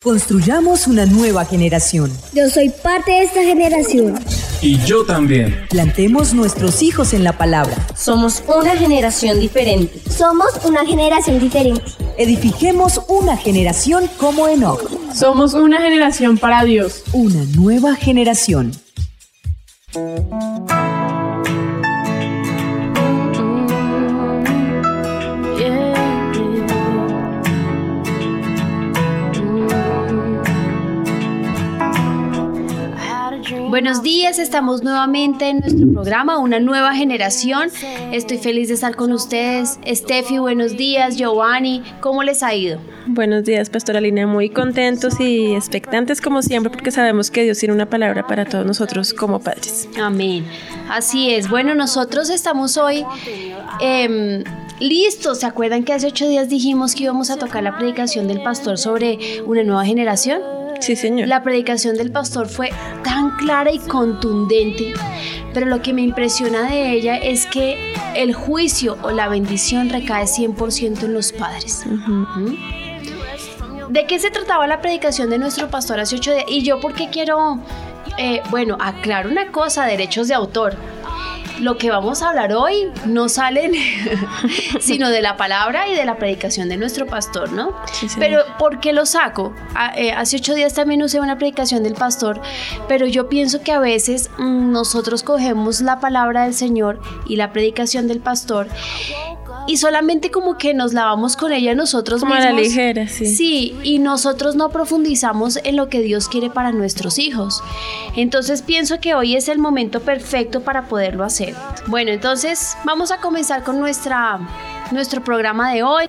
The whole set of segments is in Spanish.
Construyamos una nueva generación. Yo soy parte de esta generación. Y yo también. Plantemos nuestros hijos en la palabra. Somos una generación diferente. Somos una generación diferente. Edifiquemos una generación como Enoch. Somos una generación para Dios. Una nueva generación. Buenos días, estamos nuevamente en nuestro programa, una nueva generación. Estoy feliz de estar con ustedes. Steffi, buenos días. Giovanni, ¿cómo les ha ido? Buenos días, Pastora Lina. Muy contentos y expectantes como siempre porque sabemos que Dios tiene una palabra para todos nosotros como padres. Amén. Así es. Bueno, nosotros estamos hoy... Eh, Listos, ¿se acuerdan que hace ocho días dijimos que íbamos a tocar la predicación del pastor sobre una nueva generación? Sí, señor. La predicación del pastor fue tan clara y contundente, pero lo que me impresiona de ella es que el juicio o la bendición recae 100% en los padres. ¿De qué se trataba la predicación de nuestro pastor hace ocho días? Y yo, ¿por qué quiero, eh, bueno, aclaro una cosa, derechos de autor lo que vamos a hablar hoy no salen sino de la palabra y de la predicación de nuestro pastor, ¿no? Pero ¿por qué lo saco? Eh, hace ocho días también usé una predicación del pastor, pero yo pienso que a veces mm, nosotros cogemos la palabra del Señor y la predicación del pastor y solamente como que nos lavamos con ella nosotros como mismos. a la ligera, sí. Sí, y nosotros no profundizamos en lo que Dios quiere para nuestros hijos. Entonces pienso que hoy es el momento perfecto para poderlo hacer. Bueno, entonces vamos a comenzar con nuestra nuestro programa de hoy.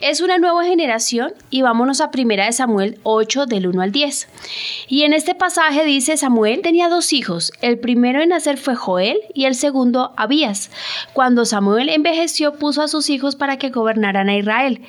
Es una nueva generación y vámonos a primera de Samuel 8 del 1 al 10. Y en este pasaje dice Samuel tenía dos hijos, el primero en nacer fue Joel y el segundo Abías. Cuando Samuel envejeció puso a sus hijos para que gobernaran a Israel.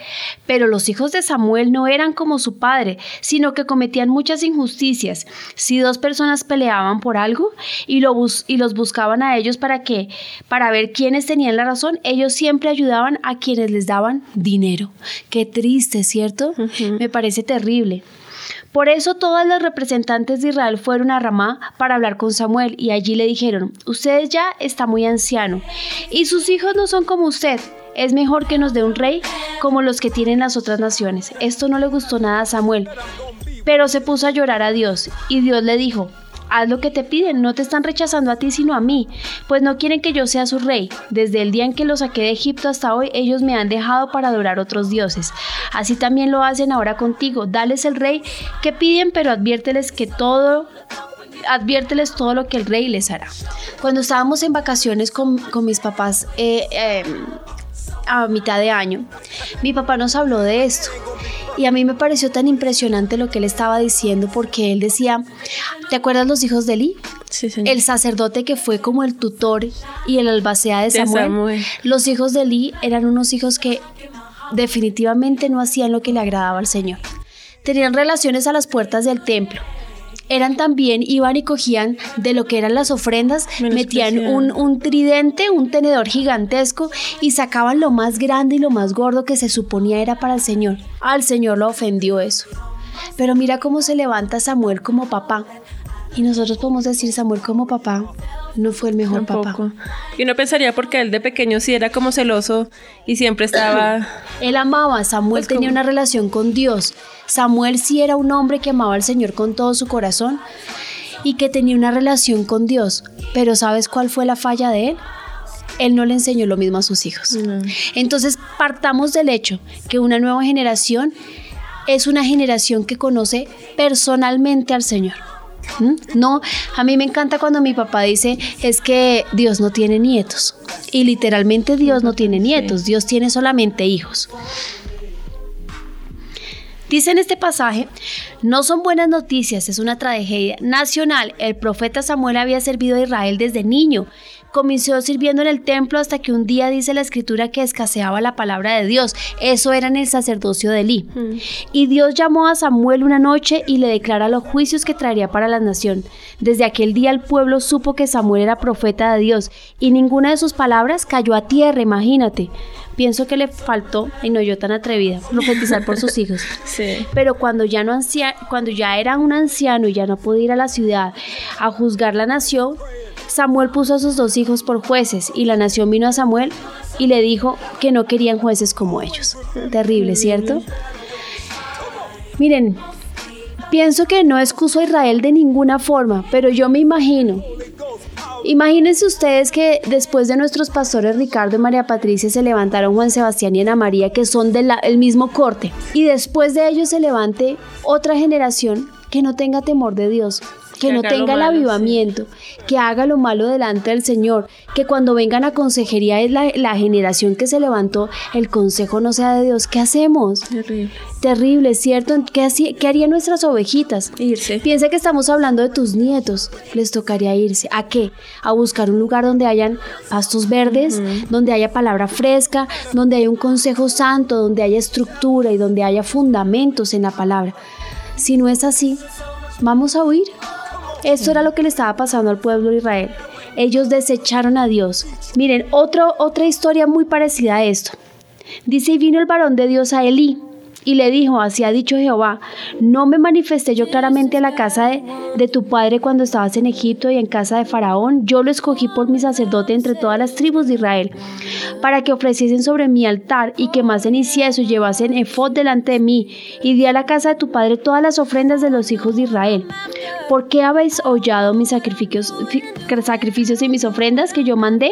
Pero los hijos de Samuel no eran como su padre, sino que cometían muchas injusticias. Si dos personas peleaban por algo y, lo y los buscaban a ellos para que para ver quiénes tenían la razón, ellos siempre ayudaban a quienes les daban dinero. Qué triste, ¿cierto? Me parece terrible. Por eso todas las representantes de Israel fueron a Ramá para hablar con Samuel y allí le dijeron, usted ya está muy anciano y sus hijos no son como usted. Es mejor que nos dé un rey como los que tienen las otras naciones. Esto no le gustó nada a Samuel, pero se puso a llorar a Dios y Dios le dijo, haz lo que te piden, no te están rechazando a ti sino a mí, pues no quieren que yo sea su rey. Desde el día en que los saqué de Egipto hasta hoy, ellos me han dejado para adorar otros dioses. Así también lo hacen ahora contigo, dales el rey que piden, pero adviérteles que todo adviérteles todo lo que el rey les hará. Cuando estábamos en vacaciones con, mis papás eh, em, a mitad de año, mi papá nos habló de esto y a mí me pareció tan impresionante lo que él estaba diciendo porque él decía, ¿te acuerdas los hijos de Eli? Sí, señor. El sacerdote que fue como el tutor y el albacea de Samuel. De Samuel. Los hijos de Eli eran unos hijos que definitivamente no hacían lo que le agradaba al Señor. Tenían relaciones a las puertas del templo, eran también, iban y cogían de lo que eran las ofrendas, metían un, un, tridente, un tenedor gigantesco y sacaban lo más grande y lo más gordo que se suponía era para el Señor. Al Señor lo ofendió eso. Pero mira cómo se levanta Samuel como papá. Y nosotros podemos decir Samuel como papá no fue el mejor Tampoco. papá. Y uno pensaría porque él de pequeño sí era como celoso y siempre estaba... él amaba, Samuel Pues tenía como- una relación con Dios. Samuel sí era un hombre que amaba al Señor con todo su corazón y que tenía una relación con Dios. Pero ¿sabes cuál fue la falla de él? Él no le enseñó lo mismo a sus hijos. No. Entonces partamos del hecho que una nueva generación es una generación que conoce personalmente al Señor. ¿Mm? No, a mí me encanta cuando mi papá dice es que Dios no tiene nietos. Y literalmente Dios no tiene nietos, Dios tiene solamente hijos. Dice en este pasaje, no son buenas noticias, es una tragedia nacional. El profeta Samuel había servido a Israel desde niño. Comenzó sirviendo en el templo hasta que un día dice la escritura que escaseaba la palabra de Dios. Eso era en el sacerdocio de Elí. Y Dios llamó a Samuel una noche y le declara los juicios que traería para la nación. Desde aquel día el pueblo supo que Samuel era profeta de Dios y ninguna de sus palabras cayó a tierra, imagínate. Pienso que le faltó, y no yo tan atrevida, profetizar por sus hijos. Sí. Pero cuando ya, no cuando ya era un anciano y ya no podía ir a la ciudad a juzgar la nación, Samuel puso a sus dos hijos por jueces y la nación vino a Samuel y le dijo que no querían jueces como ellos. Terrible, ¿cierto? Miren, pienso que no excuso a Israel de ninguna forma, pero yo me imagino. Imagínense ustedes que después de nuestros pastores Ricardo y María Patricia se levantaron Juan Sebastián y Ana María, que son del mismo corte, y después de ellos se levante otra generación que no tenga temor de Dios, que Que no tenga el malo, sí. avivamiento, que haga lo malo delante del Señor, que cuando vengan a consejería es la, la generación que se levantó, el consejo no sea de Dios. ¿Qué hacemos? Terrible. Terrible, ¿cierto? ¿Qué, hacía- qué harían nuestras ovejitas? Irse. Piensa que estamos hablando de tus nietos. Les tocaría irse. ¿A qué? A buscar un lugar donde hayan pastos verdes, donde haya palabra fresca, donde haya un consejo santo, donde haya estructura y donde haya fundamentos en la palabra. Si no es así, vamos a huir. Esto era lo que le estaba pasando al pueblo de Israel. Ellos desecharon a Dios. Miren, otro, otra historia muy parecida a esto. Dice, y vino el varón de Dios a Elí y le dijo, así ha dicho Jehová, no me manifesté yo claramente a la casa de, de tu padre cuando estabas en Egipto y en casa de Faraón, yo lo escogí por mi sacerdote entre todas las tribus de Israel, para que ofreciesen sobre mi altar y quemasen incienso y llevasen efod delante de mí, y di a la casa de tu padre todas las ofrendas de los hijos de Israel. ¿Por qué habéis hollado mis sacrificios, fi- sacrificios y mis ofrendas que yo mandé?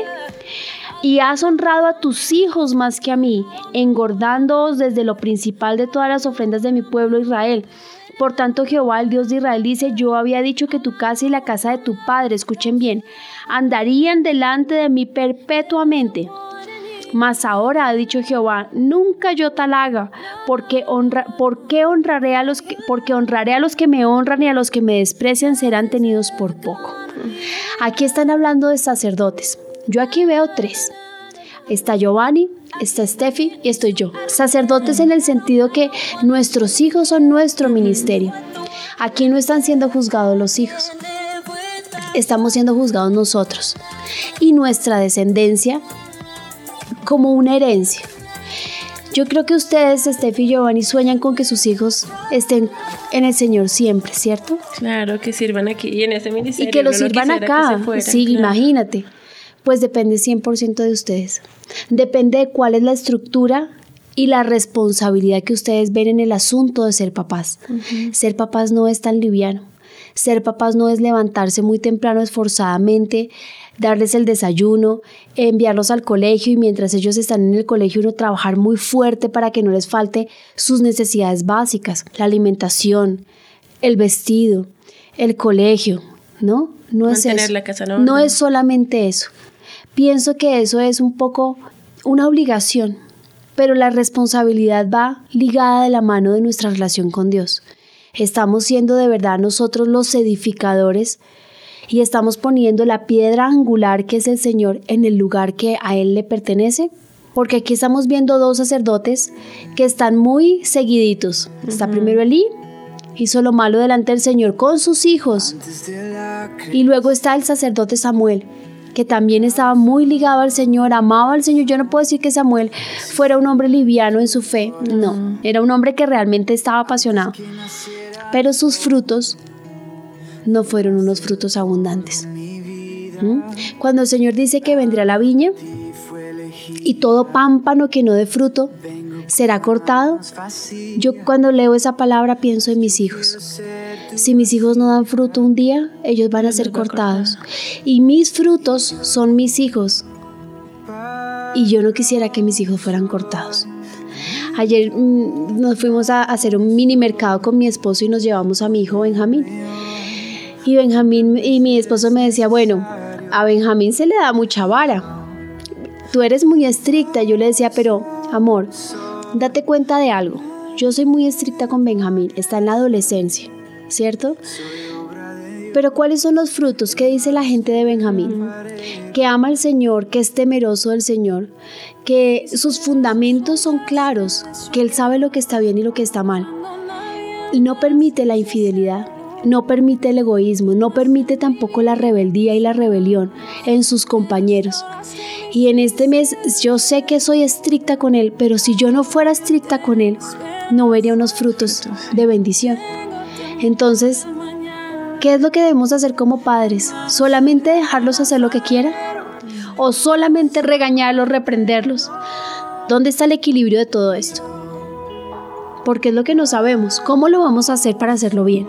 Y has honrado a tus hijos más que a mí, engordándoos desde lo principal de todas las ofrendas de mi pueblo Israel. Por tanto, Jehová, el Dios de Israel, dice, yo había dicho que tu casa y la casa de tu padre, escuchen bien, andarían delante de mí perpetuamente. Mas ahora ha dicho Jehová, nunca yo tal haga, porque, honra, porque honraré a los que, porque honraré a los que me honran y a los que me desprecian serán tenidos por poco. Aquí están hablando de sacerdotes. Yo aquí veo tres. Está Giovanni, está Steffi y estoy yo. Sacerdotes en el sentido que nuestros hijos son nuestro ministerio. Aquí no están siendo juzgados los hijos. Estamos siendo juzgados nosotros. Y nuestra descendencia como una herencia. Yo creo que ustedes, Steffi y Giovanni, sueñan con que sus hijos estén en el Señor siempre, ¿cierto? Claro, que sirvan aquí y en ese ministerio. y que lo sirvan acá. sí, claro. imagínate. Pues depende 100% de ustedes. Depende de cuál es la estructura y la responsabilidad que ustedes ven en el asunto de ser papás. Ser papás no es tan liviano. Ser papás no es levantarse muy temprano esforzadamente, darles el desayuno, enviarlos al colegio y mientras ellos están en el colegio uno trabajar muy fuerte para que no les falte sus necesidades básicas, la alimentación, el vestido, el colegio, ¿no? No es eso. la casa No es solamente eso. Pienso que eso es un poco una obligación, pero la responsabilidad va ligada de la mano de nuestra relación con Dios. Estamos siendo de verdad nosotros los edificadores y estamos poniendo la piedra angular que es el Señor en el lugar que a Él le pertenece. Porque aquí estamos viendo dos sacerdotes que están muy seguiditos. Está primero Elí, hizo lo malo delante del Señor con sus hijos. Y luego está el sacerdote Samuel, que también estaba muy ligado al Señor, amaba al Señor. Yo no puedo decir que Samuel fuera un hombre liviano en su fe, no, era un hombre que realmente estaba apasionado. Pero sus frutos no fueron unos frutos abundantes. ¿Mm? Cuando el Señor dice que vendrá la viña y todo pámpano que no dé fruto será cortado, yo cuando leo esa palabra pienso en mis hijos. Si mis hijos no dan fruto un día, ellos van a ser cortados. Y mis frutos son mis hijos. Y yo no quisiera que mis hijos fueran cortados. Ayer mm, nos fuimos a hacer un mini mercado con mi esposo y nos llevamos a mi hijo Benjamín. Y Benjamín y mi esposo me decía, bueno, a Benjamín se le da mucha vara. Tú eres muy estricta. Yo le decía, pero amor, date cuenta de algo. Yo soy muy estricta con Benjamín. Está en la adolescencia, ¿cierto? Pero ¿cuáles son los frutos? ¿Qué dice la gente de Benjamín? Que ama al Señor, que es temeroso del Señor, que sus fundamentos son claros, que él sabe lo que está bien y lo que está mal. Y no permite la infidelidad, no permite el egoísmo, no permite tampoco la rebeldía y la rebelión en sus compañeros. Y en este mes yo sé que soy estricta con Él, pero si yo no fuera estricta con Él, no vería unos frutos de bendición. Entonces, ¿qué es lo que debemos hacer como padres? ¿Solamente dejarlos hacer lo que quieran? ¿O solamente regañarlos, reprenderlos? ¿Dónde está el equilibrio de todo esto? Porque es lo que no sabemos. ¿Cómo lo vamos a hacer para hacerlo bien?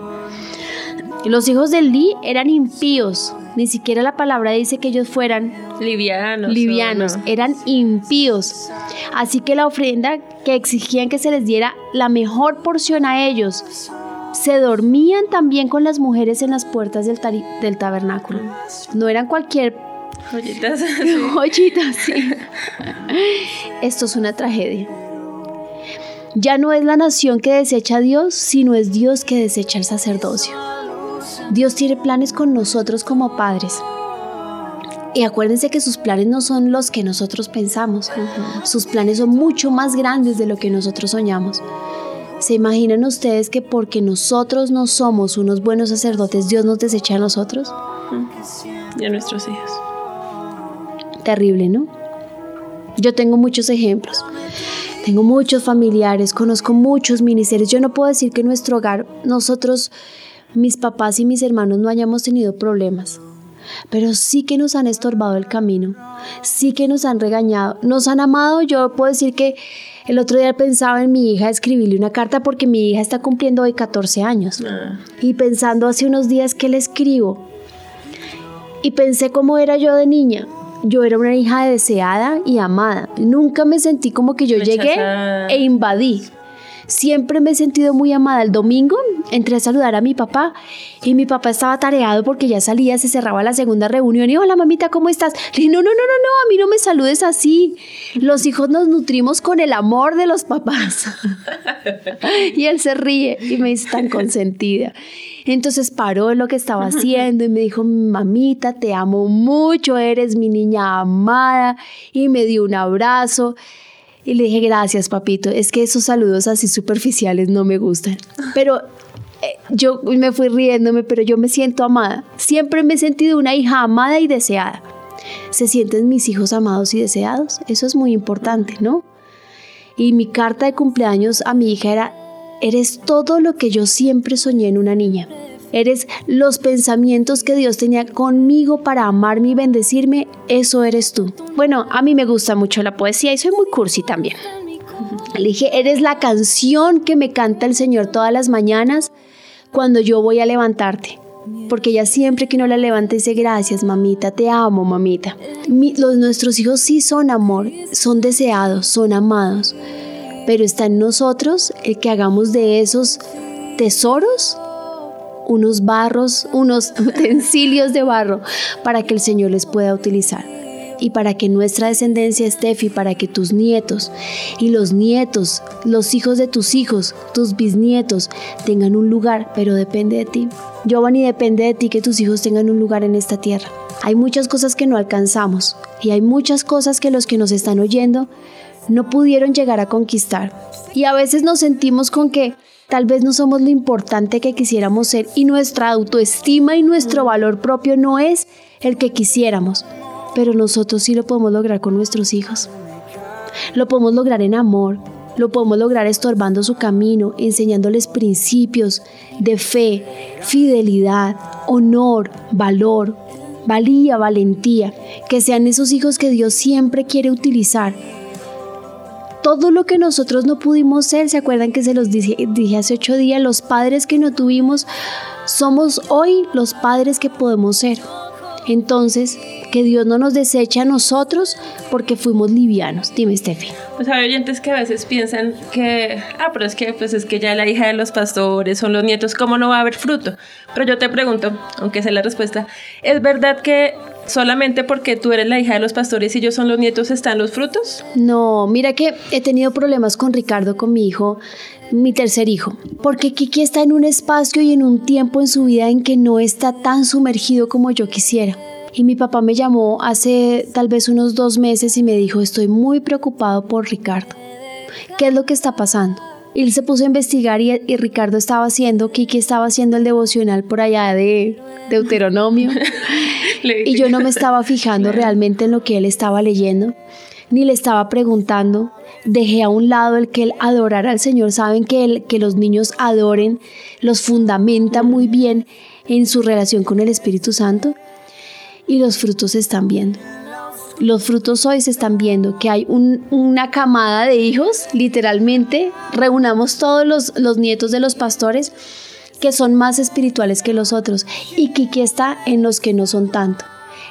Los hijos de Lee eran impíos. Ni siquiera la palabra dice que ellos fueran Livianos. livianos, no. eran impíos. Así que la ofrenda que exigían que se les diera la mejor porción a ellos, se dormían también con las mujeres en las puertas del, tabernáculo. No eran cualquier Joyitas. joyitas, sí. Esto es una tragedia. Ya no es la nación que desecha a Dios, sino es Dios que desecha el sacerdocio. Dios tiene planes con nosotros como padres. Y acuérdense que sus planes no son los que nosotros pensamos. Sus planes son mucho más grandes de lo que nosotros soñamos. ¿Se imaginan ustedes que porque nosotros no somos unos buenos sacerdotes, Dios nos desecha a nosotros? Y a nuestros hijos. Terrible, ¿no? Yo tengo muchos ejemplos. Tengo muchos familiares, conozco muchos ministerios. Yo no puedo decir que en nuestro hogar nosotros, mis papás y mis hermanos, no hayamos tenido problemas. Pero sí que nos han estorbado el camino. Sí que nos han regañado. Nos han amado. Yo puedo decir que el otro día pensaba en mi hija escribirle una carta porque mi hija está cumpliendo hoy 14 años. Ah, Y pensando hace unos días que le escribo. Y pensé cómo era yo de niña. Yo era una hija deseada y amada. Nunca me sentí como que yo llegué e invadí. Siempre me he sentido muy amada. El domingo entré a saludar a mi papá y mi papá estaba tareado porque ya salía, se cerraba la segunda reunión y hola mamita, ¿cómo estás? Le dije, no, no, no, no, no, a mí no me saludes así. Los hijos nos nutrimos con el amor de los papás. y él se ríe y me dice tan consentida. Entonces paró en lo que estaba haciendo y me dijo, mamita, te amo mucho, eres mi niña amada. Y me dio un abrazo. Y le dije, gracias, papito. Es que esos saludos así superficiales no me gustan. Pero yo me fui riéndome, pero yo me siento amada. Siempre me he sentido una hija amada y deseada. ¿Se sienten mis hijos amados y deseados? Eso es muy importante, ¿no? Y mi carta de cumpleaños a mi hija era, eres todo lo que yo siempre soñé en una niña. Eres los pensamientos que Dios tenía conmigo para amarme y bendecirme, eso eres tú. Bueno, a mí me gusta mucho la poesía y soy muy cursi también. Le dije, eres la canción que me canta el Señor todas las mañanas cuando yo voy a levantarte. Porque ella siempre que uno la levanta dice, gracias mamita, te amo mamita. Mi- los, nuestros hijos sí son amor, son deseados, son amados. Pero está en nosotros el que hagamos de esos tesoros unos barros, unos utensilios de barro para que el Señor les pueda utilizar. Y para que nuestra descendencia, Steffi, para que tus nietos y los nietos, los hijos de tus hijos, tus bisnietos, tengan un lugar, pero depende de ti. Giovanni, depende de ti que tus hijos tengan un lugar en esta tierra. Hay muchas cosas que no alcanzamos y hay muchas cosas que los que nos están oyendo no pudieron llegar a conquistar. Y a veces nos sentimos con que tal vez no somos lo importante que quisiéramos ser y nuestra autoestima y nuestro valor propio no es el que quisiéramos. Pero nosotros sí lo podemos lograr con nuestros hijos. Lo podemos lograr en amor, lo podemos lograr estorbando su camino, enseñándoles principios de fe, fidelidad, honor, valor, valía, valentía, que sean esos hijos que Dios siempre quiere utilizar todo lo que nosotros no pudimos ser, ¿se acuerdan que se los dije, dije hace ocho días? Los padres que no tuvimos, somos hoy los padres que podemos ser. Entonces, que Dios no nos deseche a nosotros porque fuimos livianos. Dime, Steffi. Pues hay oyentes que a veces piensan que, ah, pero es que, pues es que ya la hija de los pastores son los nietos, ¿cómo no va a haber fruto? Pero yo te pregunto, aunque sé la respuesta, ¿es verdad que solamente porque tú eres la hija de los pastores y ellos son los nietos están los frutos? No, mira que he tenido problemas con Ricardo, con mi hijo, mi tercer hijo, porque Kiki está en un espacio y en un tiempo en su vida en que no está tan sumergido como yo quisiera. Y mi papá me llamó hace tal vez unos dos meses y me dijo, estoy muy preocupado por Ricardo. ¿Qué es lo que está pasando? Y él se puso a investigar y, y Ricardo estaba haciendo, Kiki estaba haciendo el devocional por allá de Deuteronomio. y yo no me estaba fijando realmente en lo que él estaba leyendo, ni le estaba preguntando. Dejé a un lado el que él adorara al Señor. Saben que, el, que los niños adoren, los fundamenta muy bien en su relación con el Espíritu Santo. Y los frutos se están viendo. Los frutos hoy se están viendo, que hay una camada de hijos, literalmente, reunamos todos los, los nietos de los pastores que son más espirituales que los otros y Kiki está en los que no son tanto.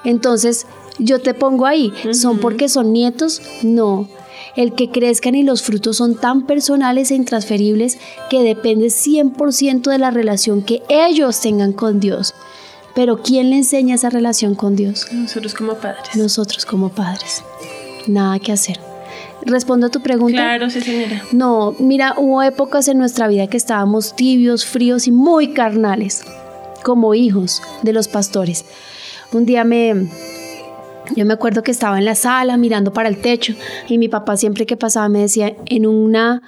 Entonces, yo te pongo ahí, ¿son porque son nietos? No. El que crezcan y los frutos son tan personales e intransferibles que depende 100% de la relación que ellos tengan con Dios. Pero ¿quién le enseña esa relación con Dios? Nosotros como padres. Nosotros como padres. Nada que hacer. ¿Respondo a tu pregunta? Claro, sí, señora. No, mira, hubo épocas en nuestra vida que estábamos tibios, fríos y muy carnales, como hijos de los pastores. Un día me... Yo me acuerdo que estaba en la sala mirando para el techo y mi papá siempre que pasaba me decía, en una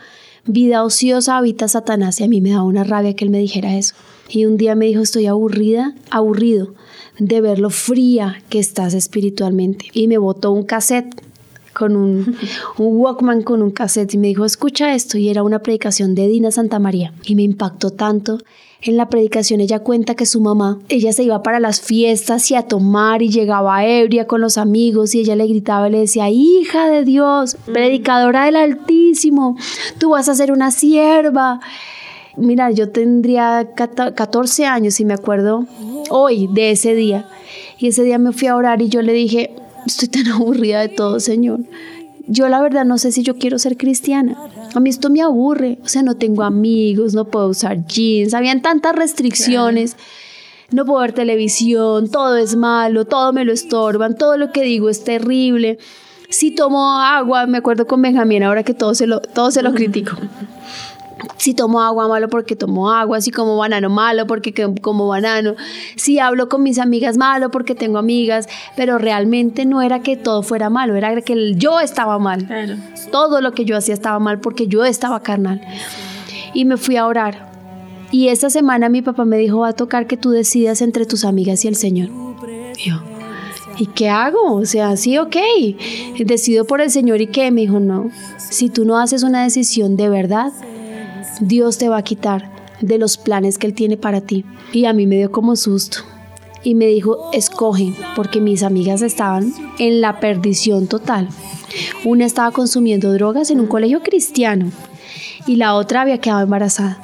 vida ociosa habita Satanás y a mí me daba una rabia que él me dijera eso. Y un día me dijo, estoy aburrida, aburrido de ver lo fría que estás espiritualmente. Y me botó un cassette con un, un, Walkman con un cassette y me dijo, escucha esto. Y era una predicación de Dina Santa María. Y me impactó tanto. En la predicación ella cuenta que su mamá, ella se iba para las fiestas y a tomar y llegaba ebria con los amigos y ella le gritaba y le decía, hija de Dios, predicadora del Altísimo, tú vas a ser una sierva. Mira, yo tendría 14 años y me acuerdo hoy de ese día. Y ese día me fui a orar y yo le dije, estoy tan aburrida de todo, Señor. Yo la verdad no sé si yo quiero ser cristiana. A mí esto me aburre. O sea, no tengo amigos, no puedo usar jeans. Habían tantas restricciones. No puedo ver televisión, todo es malo, todo me lo estorban, todo lo que digo es terrible. Si tomo agua, me acuerdo con Benjamín ahora que todo se lo, todo se lo critico si tomo agua malo porque tomo agua, si como banano malo porque como banano, si hablo con mis amigas malo porque tengo amigas, pero realmente no era que todo fuera malo, era que yo estaba mal. Todo lo que yo hacía estaba mal porque yo estaba carnal. Y me fui a orar. Y esta semana mi papá me dijo, va a tocar que tú decidas entre tus amigas y el Señor. Y yo, ¿y qué hago? O sea, sí, ok, decido por el Señor y qué. Me dijo, no, si tú no haces una decisión de verdad, Dios te va a quitar de los planes que Él tiene para ti. Y a mí me dio como susto. Y me dijo, escoge, porque mis amigas estaban en la perdición total. Una estaba consumiendo drogas en un colegio cristiano y la otra había quedado embarazada.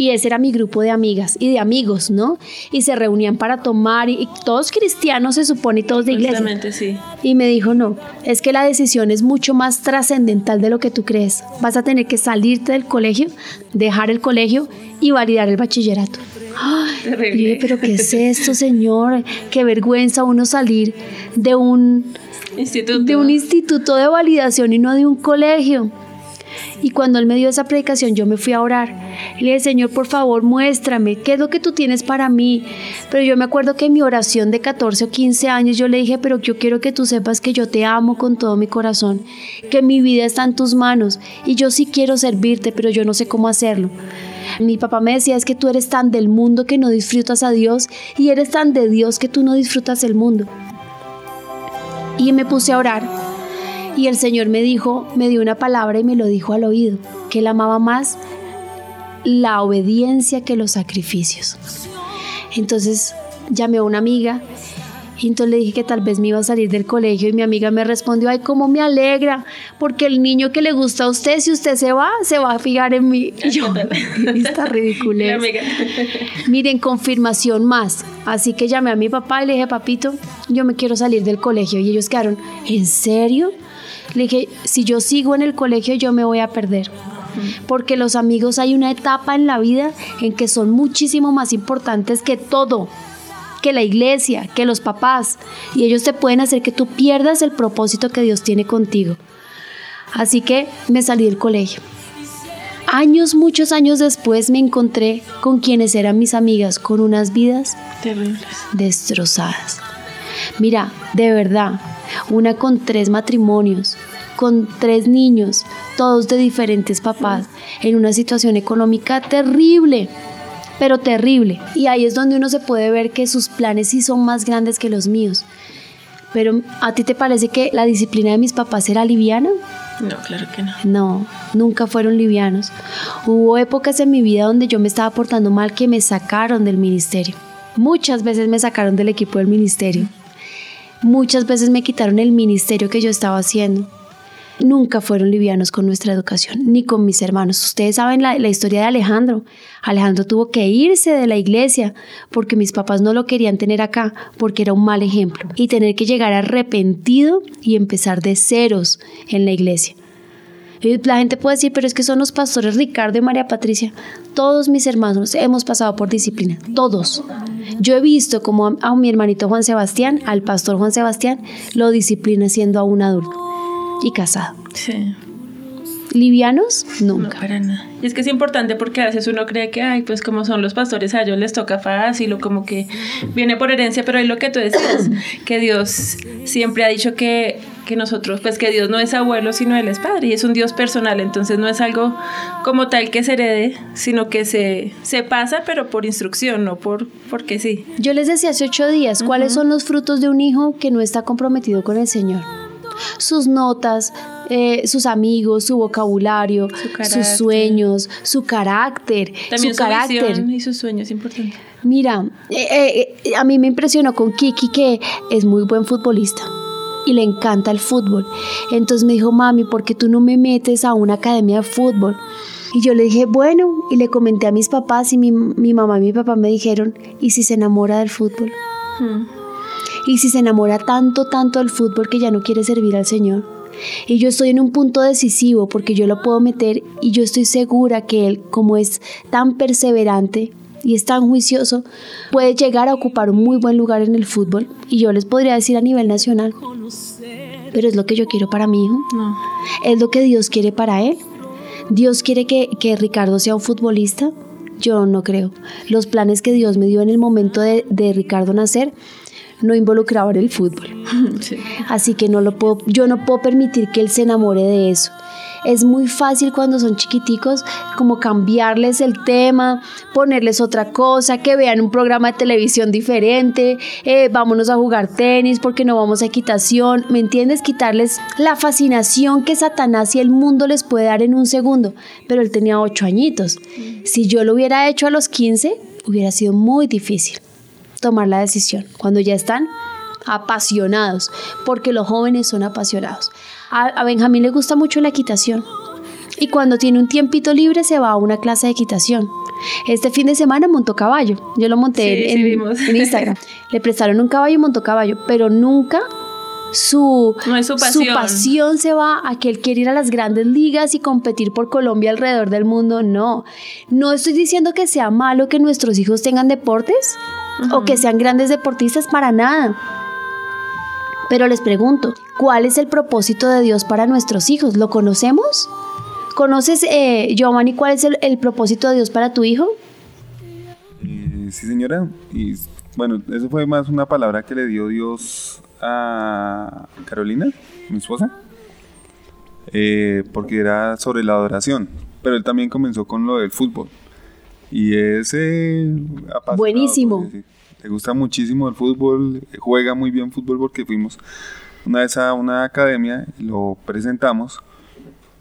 Y ese era mi grupo de amigas y de amigos, ¿no? Y se reunían para tomar y, todos cristianos se supone y todos de iglesia. sí. Y me dijo, no, es que la decisión es mucho más trascendental de lo que tú crees. Vas a tener que salirte del colegio, dejar el colegio y validar el bachillerato. Ay, pero ¿qué es esto, señor? Qué vergüenza uno salir de un instituto. de un instituto de validación y no de un colegio. Y cuando él me dio esa predicación, yo me fui a orar. Le dije, Señor, por favor, muéstrame, ¿qué es lo que tú tienes para mí? Pero yo me acuerdo que en mi oración de 14 o 15 años yo le dije, pero yo quiero que tú sepas que yo te amo con todo mi corazón, que mi vida está en tus manos y yo sí quiero servirte, pero yo no sé cómo hacerlo. Mi papá me decía, es que tú eres tan del mundo que no disfrutas a Dios y eres tan de Dios que tú no disfrutas el mundo. Y me puse a orar y el Señor me dijo, me dio una palabra y me lo dijo al oído, que él amaba más la obediencia que los sacrificios. Entonces llamé a una amiga y entonces le dije que tal vez me iba a salir del colegio y mi amiga me respondió, ay, cómo me alegra, porque el niño que le gusta a usted, si usted se va, se va a fijar en mí. Y yo, está ridícula. Miren, confirmación más. Así que llamé a mi papá y le dije, papito, yo me quiero salir del colegio. Y ellos quedaron, ¿en serio? Le dije, si yo sigo en el colegio yo me voy a perder. Porque los amigos hay una etapa en la vida en que son muchísimo más importantes que todo, que la iglesia, que los papás. Y ellos te pueden hacer que tú pierdas el propósito que Dios tiene contigo. Así que me salí del colegio. Años, muchos años después me encontré con quienes eran mis amigas, con unas vidas terribles, destrozadas. Mira, de verdad, una con tres matrimonios, con tres niños, todos de diferentes papás, en una situación económica terrible. pero terrible. Y ahí es donde uno se puede ver que sus planes sí son más grandes que los míos. Pero ¿a ti te parece que la disciplina de mis papás era liviana? No, claro que no. No, nunca fueron livianos. Hubo épocas en mi vida donde yo me estaba portando mal que me sacaron del ministerio. Muchas veces me sacaron del equipo del ministerio. Muchas veces me quitaron el ministerio que yo estaba haciendo nunca fueron livianos con nuestra educación, ni con mis hermanos. Ustedes saben la, historia de Alejandro. Alejandro tuvo que irse de la iglesia porque mis papás no lo querían tener acá porque era un mal ejemplo y tener que llegar arrepentido y empezar de ceros en la iglesia. La gente puede decir, pero es que son los pastores Ricardo y María Patricia. Todos mis hermanos hemos pasado por disciplina, todos. Yo he visto como a, a mi hermanito Juan Sebastián, al pastor Juan Sebastián, lo disciplina siendo aún adulto y casado. Sí. ¿Livianos? Nunca. No, para nada. Y es que es importante porque a veces uno cree que, ay, pues como son los pastores, a ellos les toca fácil o como que viene por herencia, pero hay lo que tú decías, que Dios siempre ha dicho que, que nosotros, pues que Dios no es abuelo, sino Él es padre y es un Dios personal, entonces no es algo como tal que se herede, sino que se, se pasa, pero por instrucción, no por porque sí. Yo les decía hace ocho días, ¿cuáles son los frutos de un hijo que no está comprometido con el Señor? sus notas, eh, sus amigos, su vocabulario, sus sueños, su carácter, También su, carácter y sus sueños importante. Mira, eh, eh, a mí me impresionó con Kiki que es muy buen futbolista y le encanta el fútbol. Entonces me dijo, mami, ¿por qué tú no me metes a una academia de fútbol? Y yo le dije, bueno, y le comenté a mis papás y mi, mamá y mi papá me dijeron, ¿y si se enamora del fútbol? Hmm y si se enamora tanto, tanto del fútbol que ya no quiere servir al Señor. Y yo estoy en un punto decisivo porque yo lo puedo meter y yo estoy segura que Él, como es tan perseverante y es tan juicioso, puede llegar a ocupar un muy buen lugar en el fútbol. Y yo les podría decir a nivel nacional, pero es lo que yo quiero para mi hijo. No. Es lo que Dios quiere para él. Dios quiere que, que Ricardo sea un futbolista. Yo no creo. Los planes que Dios me dio en el momento de, de Ricardo nacer no involucraba en el fútbol. Así que no lo puedo, yo no puedo permitir que él se enamore de eso. Es muy fácil cuando son chiquiticos como cambiarles el tema, ponerles otra cosa, que vean un programa de televisión diferente, eh, vámonos a jugar tenis porque no vamos a equitación, ¿me entiendes? Quitarles la fascinación que Satanás y el mundo les puede dar en un segundo. Pero él tenía ocho añitos. Si yo lo hubiera hecho a los 15, hubiera sido muy difícil tomar la decisión, cuando ya están apasionados, porque los jóvenes son apasionados. A, Benjamín le gusta mucho la equitación y cuando tiene un tiempito libre se va a una clase de equitación. Este fin de semana montó caballo, yo lo monté en, en, Instagram. le prestaron un caballo y montó caballo, pero nunca su, su, pasión. su, pasión. se va a que él quiere ir a las grandes ligas y competir por Colombia alrededor del mundo. No, no estoy diciendo que sea malo que nuestros hijos tengan deportes, o que sean grandes deportistas para nada. Pero les pregunto, ¿cuál es el propósito de Dios para nuestros hijos? ¿Lo conocemos? ¿Conoces, eh, Giovanni, cuál es el, propósito de Dios para tu hijo? Eh, sí, señora. Y bueno, eso fue más una palabra que le dio Dios a Carolina, mi esposa, eh, porque era sobre la adoración. Pero él también comenzó con lo del fútbol. Y ese Buenísimo. Le gusta muchísimo el fútbol, juega muy bien fútbol porque fuimos una vez a una academia, lo presentamos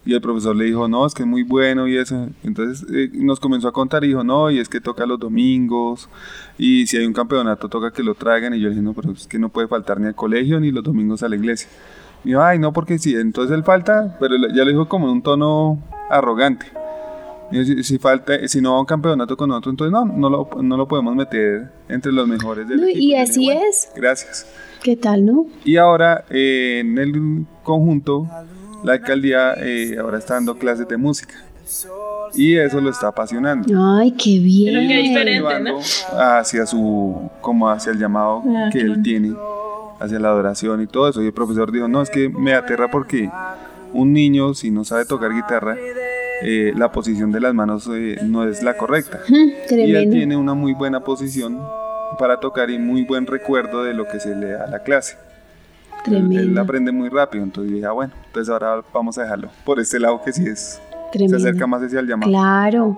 y el profesor le dijo, no, es que es muy bueno y eso. Entonces eh, nos comenzó a contar y dijo, no, y es que toca los domingos y si hay un campeonato toca que lo traigan. Y yo le dije, no, pero es que no puede faltar ni al colegio ni los domingos a la iglesia. Y yo, ay, no, porque sí, entonces él falta, pero ya lo dijo como en un tono arrogante. Si, falta, si no va a un campeonato con otro, entonces no, no lo, no lo podemos meter entre los mejores del equipo. Y así es. Gracias. ¿Qué tal, no? Y ahora eh, en el conjunto, la alcaldía eh, ahora está dando clases de música. Y eso lo está apasionando. Ay, qué bien. Pero qué diferente, ¿no? Hacia su, como hacia el llamado ah, que él tiene, hacia la adoración y todo eso. Y el profesor dijo, no, es que me aterra porque un niño, si no sabe tocar guitarra, eh, la posición de las manos eh, no es la correcta. y él tiene una muy buena posición para tocar y muy buen recuerdo de lo que se le da a la clase. Él, aprende muy rápido, entonces dije, ah, bueno, entonces ahora vamos a dejarlo por este lado que sí es, se acerca más hacia el llamado. Claro.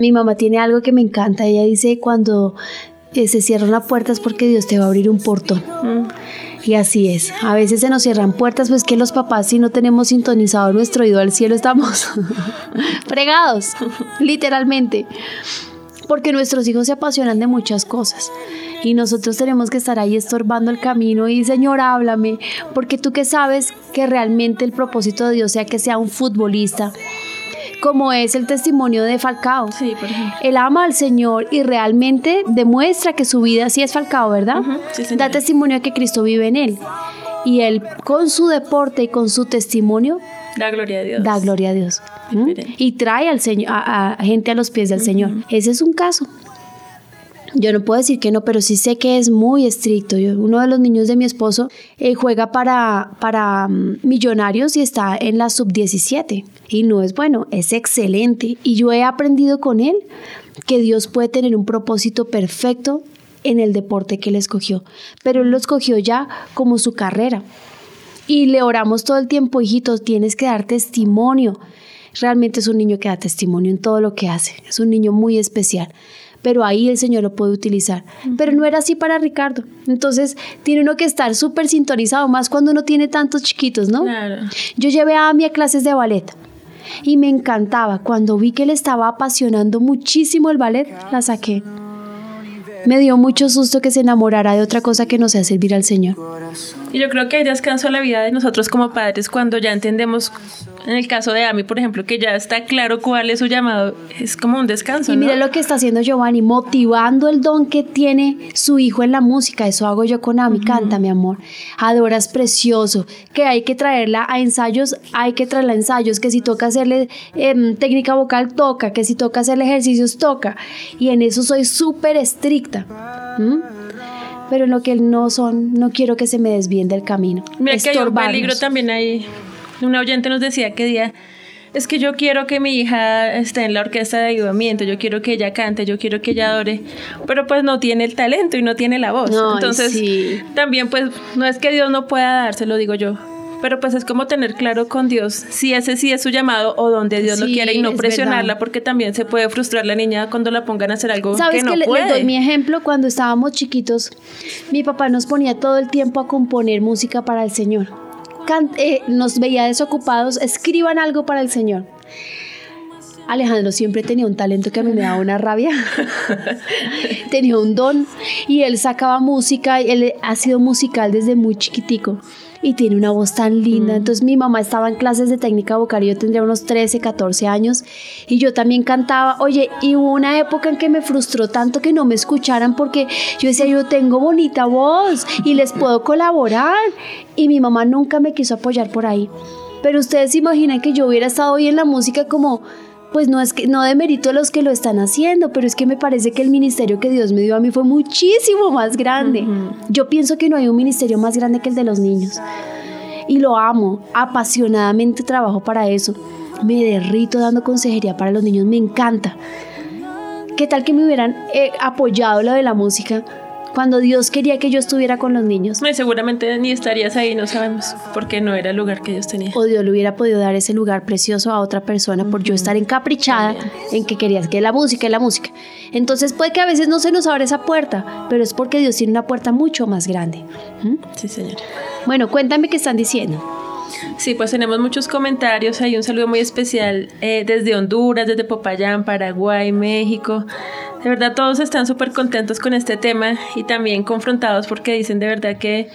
Mi mamá tiene algo que me encanta. Ella dice cuando eh, se cierra una puerta es porque Dios te va a abrir un portón. Mm. Y así es. A veces se nos cierran puertas, pues que los papás si no tenemos sintonizado nuestro oído al cielo estamos fregados, literalmente. Porque nuestros hijos se apasionan de muchas cosas. Y nosotros tenemos que estar ahí estorbando el camino y Señor, háblame, porque tú que sabes que realmente el propósito de Dios sea que sea un futbolista, como es el testimonio de Falcao. Sí, por ejemplo. Él ama al Señor y realmente demuestra que su vida sí es Falcao, ¿verdad? Sí, da testimonio de que Cristo vive en él. Y él con su deporte y con su testimonio Da gloria a Dios. da gloria a Dios. ¿Mm? Y trae al Señor, a, a gente a los pies del Señor. Ese es un caso. Yo no puedo decir que no, pero sí sé que es muy estricto. Uno de los niños de mi esposo eh, juega para, para mm, millonarios y está en la sub-17. Y no es bueno, es excelente. Y yo he aprendido con él que Dios puede tener un propósito perfecto en el deporte que él escogió. Pero él lo escogió ya como su carrera. Y le oramos todo el tiempo, hijitos, tienes que dar testimonio. Realmente es un niño que da testimonio en todo lo que hace. Es un niño muy especial. Pero ahí el Señor lo puede utilizar. Pero no era así para Ricardo. Entonces tiene uno que estar súper sintonizado, más cuando uno tiene tantos chiquitos, ¿no? Claro. Yo llevé a Ami a clases de ballet y me encantaba. Cuando vi que le estaba apasionando muchísimo el ballet, la saqué. Me dio mucho susto que se enamorara de otra cosa que no sea servir al Señor. Y yo creo que hay descanso a la vida de nosotros como padres cuando ya entendemos, en el caso de Ami, por ejemplo, que ya está claro cuál es su llamado. Es como un descanso, Y ¿no? mire lo que está haciendo Giovanni, motivando el don que tiene su hijo en la música. Eso hago yo con Ami. Canta, mi amor. Adoras precioso. Que hay que traerla a ensayos, hay que traerla a ensayos. Que si toca hacerle em, técnica vocal, toca. Que si toca hacerle ejercicios, toca. Y en eso soy súper estricta. Pero en lo que no son, no quiero que se me desvíen del camino. Mira que hay un peligro también ahí. Una oyente nos decía que día es que yo quiero que mi hija esté en la orquesta de ayudamiento, yo quiero que ella cante, yo quiero que ella adore, pero pues no tiene el talento y no tiene la voz. Entonces, sí. también pues no es que Dios no pueda dárselo, digo yo. Pero pues es como tener claro con Dios si ese sí es su llamado o donde Dios lo Sí, quiere y no es presionarla verdad. porque también se puede frustrar la niña cuando la pongan a hacer algo ¿Sabes que no que le- puede. les doy mi ejemplo? Cuando estábamos chiquitos, mi papá nos ponía todo el tiempo a componer música para el Señor. Eh, nos veía desocupados, escriban algo para el Señor. Alejandro siempre tenía un talento que a mí me daba una rabia. tenía un don y él sacaba música, y él ha sido musical desde muy chiquitico y tiene una voz tan linda. Entonces mi mamá estaba en clases de técnica vocal y yo tendría unos 13, 14 años y yo también cantaba. Oye, y hubo una época en que me frustró tanto que no me escucharan porque yo decía, yo tengo bonita voz y les puedo colaborar. Y mi mamá nunca me quiso apoyar por ahí. Pero ustedes se imaginan que yo hubiera estado hoy en la música como pues no es que no demerito a los que lo están haciendo, pero es que me parece que el ministerio que Dios me dio a mí fue muchísimo más grande. Yo pienso que no hay un ministerio más grande que el de los niños. Y lo amo, apasionadamente trabajo para eso. Me derrito dando consejería para los niños, me encanta. ¿Qué tal que me hubieran eh, apoyado lo de la música cuando Dios quería que yo estuviera con los niños? No, y seguramente ni estarías ahí, no sabemos, porque no era el lugar que Dios tenía. o Dios le hubiera podido dar ese lugar precioso a otra persona por yo estar encaprichada en que querías que la música y la música. Entonces puede que a veces no se nos abra esa puerta, pero es porque Dios tiene una puerta mucho más grande. ¿Mm? Sí, señora. Bueno, cuéntame qué están diciendo. Sí, pues tenemos muchos comentarios. Hay un saludo muy especial eh, desde Honduras, desde Popayán, Paraguay, México. De verdad, todos están súper contentos con este tema y también confrontados porque dicen de verdad que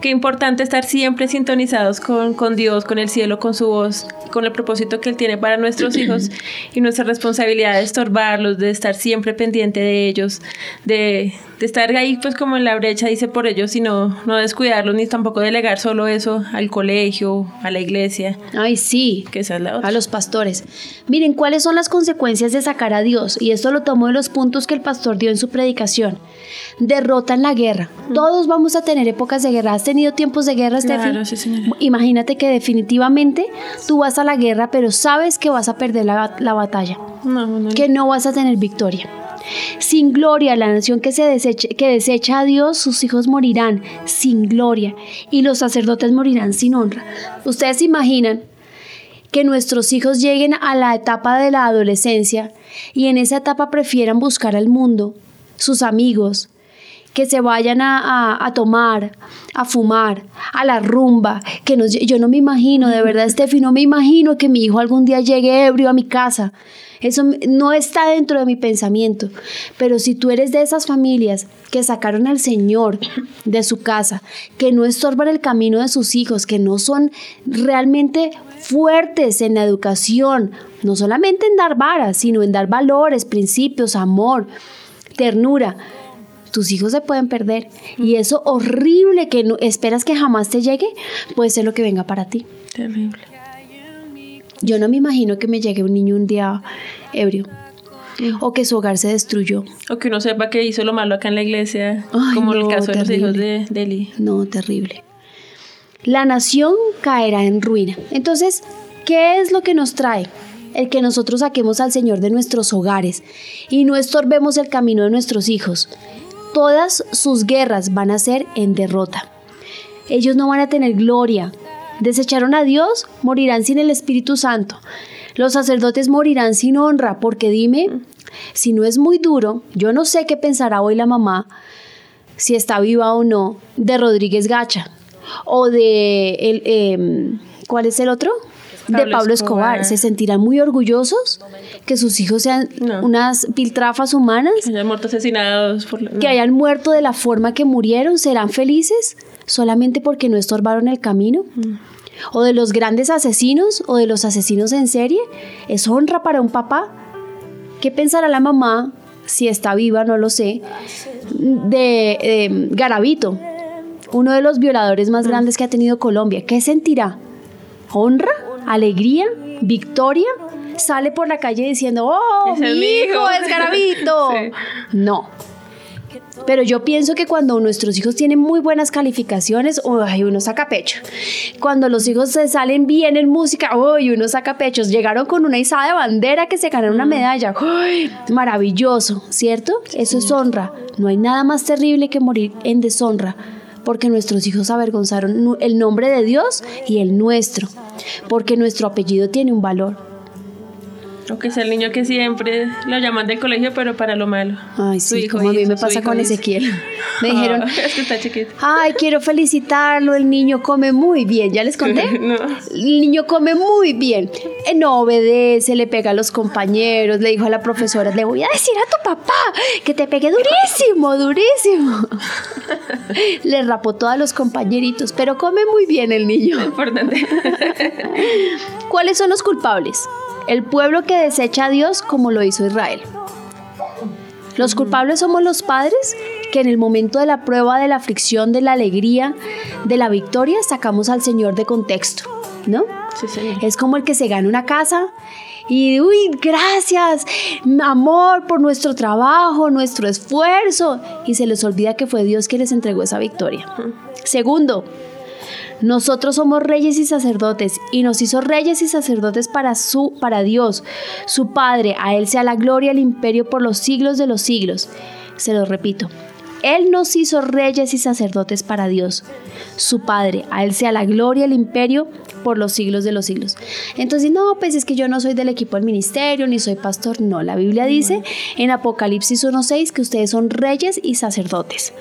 qué importante estar siempre sintonizados con, con Dios, con el cielo, con su voz, con el propósito que Él tiene para nuestros hijos y nuestra responsabilidad de estorbarlos, de estar siempre pendiente de ellos, de, de estar ahí pues como en la brecha, dice por ellos, y no, no descuidarlos ni tampoco delegar solo eso al colegio, a la iglesia, Ay, sí. que esa es la otra. A los pastores. Miren, ¿cuáles son las consecuencias de sacar a Dios? Y esto lo tomo de los puntos que el pastor dio en su predicación. Derrota en la guerra. Todos vamos a tener épocas de guerra. ¿Has tenido tiempos de guerra, Steffi? Sí. Imagínate que definitivamente tú vas a la guerra, pero sabes que vas a perder la, la batalla, No, no, no. que no vas a tener victoria. Sin gloria, la nación que, se deseche- que desecha a Dios, sus hijos morirán sin gloria y los sacerdotes morirán sin honra. Ustedes se imaginan que nuestros hijos lleguen a la etapa de la adolescencia y en esa etapa prefieran buscar al mundo, sus amigos, que se vayan a, tomar, a fumar, a la rumba, que nos, yo no me imagino, de verdad, Steffi, no me imagino que mi hijo algún día llegue ebrio a mi casa. Eso no está dentro de mi pensamiento. Pero si tú eres de esas familias que sacaron al Señor de su casa, que no estorban el camino de sus hijos, que no son realmente fuertes en la educación, no solamente en dar varas, sino en dar valores, principios, amor, ternura, tus hijos se pueden perder. Y eso horrible que no, esperas que jamás te llegue, puede ser lo que venga para ti. Terrible. Yo no me imagino que me llegue un niño un día ebrio. O que su hogar se destruyó. O que uno sepa que hizo lo malo acá en la iglesia, como el caso de los hijos de, de Eli. No, terrible. La nación caerá en ruina. Entonces, ¿qué es lo que nos trae? El que nosotros saquemos al Señor de nuestros hogares y no estorbemos el camino de nuestros hijos todas sus guerras van a ser en derrota. Ellos no van a tener gloria. Desecharon a Dios, morirán sin el Espíritu Santo. Los sacerdotes morirán sin honra, porque dime, si no es muy duro, yo no sé qué pensará hoy la mamá, si está viva o no, de Rodríguez Gacha o de el, em, ¿cuál es el otro? De Pablo Escobar. ¿Se sentirán muy orgullosos que sus hijos sean unas piltrafas humanas? Que hayan muerto asesinados. Que hayan muerto de la forma que murieron. ¿Serán felices solamente porque no estorbaron el camino? Mm. ¿O de los grandes asesinos o de los asesinos en serie? ¿Es honra para un papá? ¿Qué pensará la mamá, si está viva, no lo sé, de, de Garavito? Uno de los violadores más mm. grandes que ha tenido Colombia. ¿Qué sentirá? ¿Honra? Alegría, victoria, sale por la calle diciendo, oh, mi hijo es Garavito. No. Pero yo pienso que cuando nuestros hijos tienen muy buenas calificaciones, uy, uno saca pecho. Cuando los hijos se salen bien en música, uy, uno saca pechos. Llegaron con una izada de bandera que se ganaron una medalla. Uy, maravilloso, ¿cierto? Eso es honra. No hay nada más terrible que morir en deshonra porque nuestros hijos avergonzaron el nombre de Dios y el nuestro, porque nuestro apellido tiene un valor. O que sea el niño que siempre lo llaman del colegio, pero para lo malo. Ay, sí, como a mí me pasa con Ezequiel. Me dijeron, es que está chiquito. Ay, quiero felicitarlo, el niño come muy bien. ¿Ya les conté? no. El niño come muy bien. Eh, no obedece, le pega a los compañeros, le dijo a la profesora, le voy a decir a tu papá que te pegue durísimo, durísimo. le rapó todos los compañeritos, pero come muy bien el niño. Importante. ¿Cuáles son los culpables? El pueblo que desecha a Dios como lo hizo Israel. Los culpables somos los padres que en el momento de la prueba, de la aflicción, de la alegría, de la victoria, sacamos al Señor de contexto, ¿no? Sí. Es como el que se gana una casa y, uy, gracias, amor, por nuestro trabajo, nuestro esfuerzo, y se les olvida que fue Dios que les entregó esa victoria. Segundo, nosotros somos reyes y sacerdotes y nos hizo reyes y sacerdotes para su para Dios, su Padre, a él sea la gloria, el imperio por los siglos de los siglos. Se lo repito. Él nos hizo reyes y sacerdotes para Dios, su Padre. A Él sea la gloria, el imperio por los siglos de los siglos. Entonces, no, pues es que yo no soy del equipo del ministerio, ni soy pastor. No, la Biblia dice en Apocalipsis 1.6 que ustedes son reyes y sacerdotes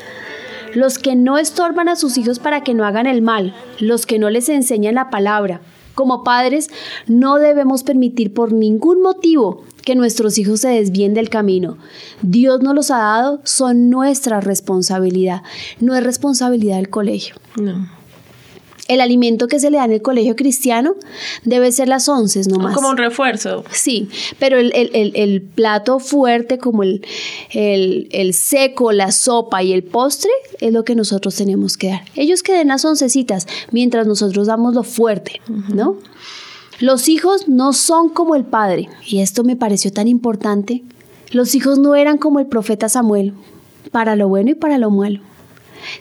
los que no estorban a sus hijos para que no hagan el mal, los que no les enseñan la palabra. Como padres, no debemos permitir por ningún motivo que nuestros hijos se desvíen del camino. Dios nos los ha dado, son nuestra responsabilidad, no es responsabilidad del colegio. No. El alimento que se le da en el colegio cristiano debe ser las once nomás. Como un refuerzo. Sí, pero el, plato fuerte como el, el, seco, la sopa y el postre es lo que nosotros tenemos que dar. Ellos que den las oncecitas mientras nosotros damos lo fuerte, ¿no? Los hijos no son como el padre, y esto me pareció tan importante. Los hijos no eran como el profeta Samuel, para lo bueno y para lo malo.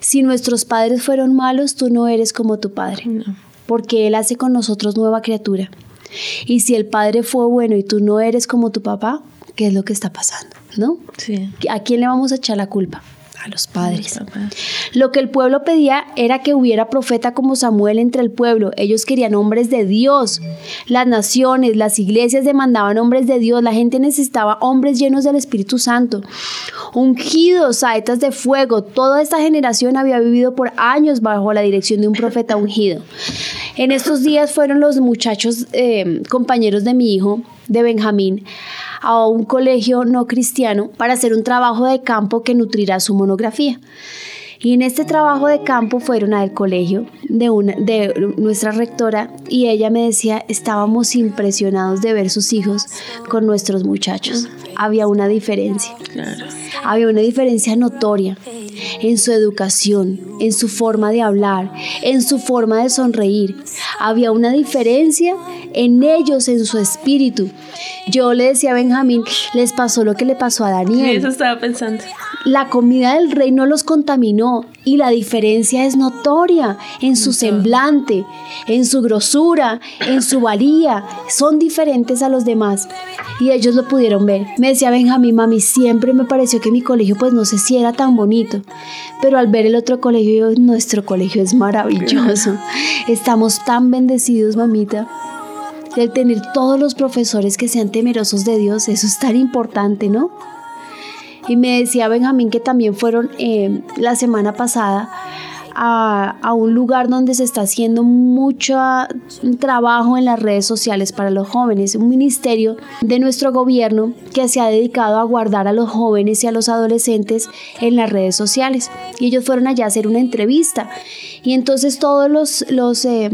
Si nuestros padres fueron malos, tú no eres como tu padre, porque Él hace con nosotros nueva criatura. Y si el padre fue bueno y tú no eres como tu papá, ¿qué es lo que está pasando? ¿No? Sí. ¿A quién le vamos a echar la culpa? A los padres. Lo que el pueblo pedía era que hubiera profeta como Samuel entre el pueblo. Ellos querían hombres de Dios. Las naciones, las iglesias demandaban hombres de Dios. La gente necesitaba hombres llenos del Espíritu Santo. Ungidos, saetas de fuego. Toda esta generación había vivido por años bajo la dirección de un profeta ungido. En estos días fueron los muchachos eh, compañeros de mi hijo, de Benjamín, a un colegio no cristiano para hacer un trabajo de campo que nutrirá su monografía. Y en este trabajo de campo fueron al colegio de, una, de nuestra rectora y ella me decía, estábamos impresionados de ver sus hijos con nuestros muchachos. Había una diferencia. Había una diferencia notoria en su educación, en su forma de hablar, en su forma de sonreír. Había una diferencia en ellos, en su espíritu. Yo le decía a Benjamín, les pasó lo que le pasó a Daniel. eso estaba pensando. La comida del rey no los contaminó y la diferencia es notoria en su semblante, en su grosura, en su valía. Son diferentes a los demás y ellos lo pudieron ver. Me decía Benjamín, mami, siempre me pareció que mi colegio pues no sé si era tan bonito, pero al ver el otro colegio, nuestro colegio es maravilloso. Estamos tan bendecidos, mamita. El tener todos los profesores que sean temerosos de Dios, eso es tan importante, ¿no? Y me decía Benjamín que también fueron eh, la semana pasada a, a, un lugar donde se está haciendo mucho trabajo en las redes sociales para los jóvenes, un ministerio de nuestro gobierno que se ha dedicado a guardar a los jóvenes y a los adolescentes en las redes sociales. Y ellos fueron allá a hacer una entrevista y entonces todos los, los eh,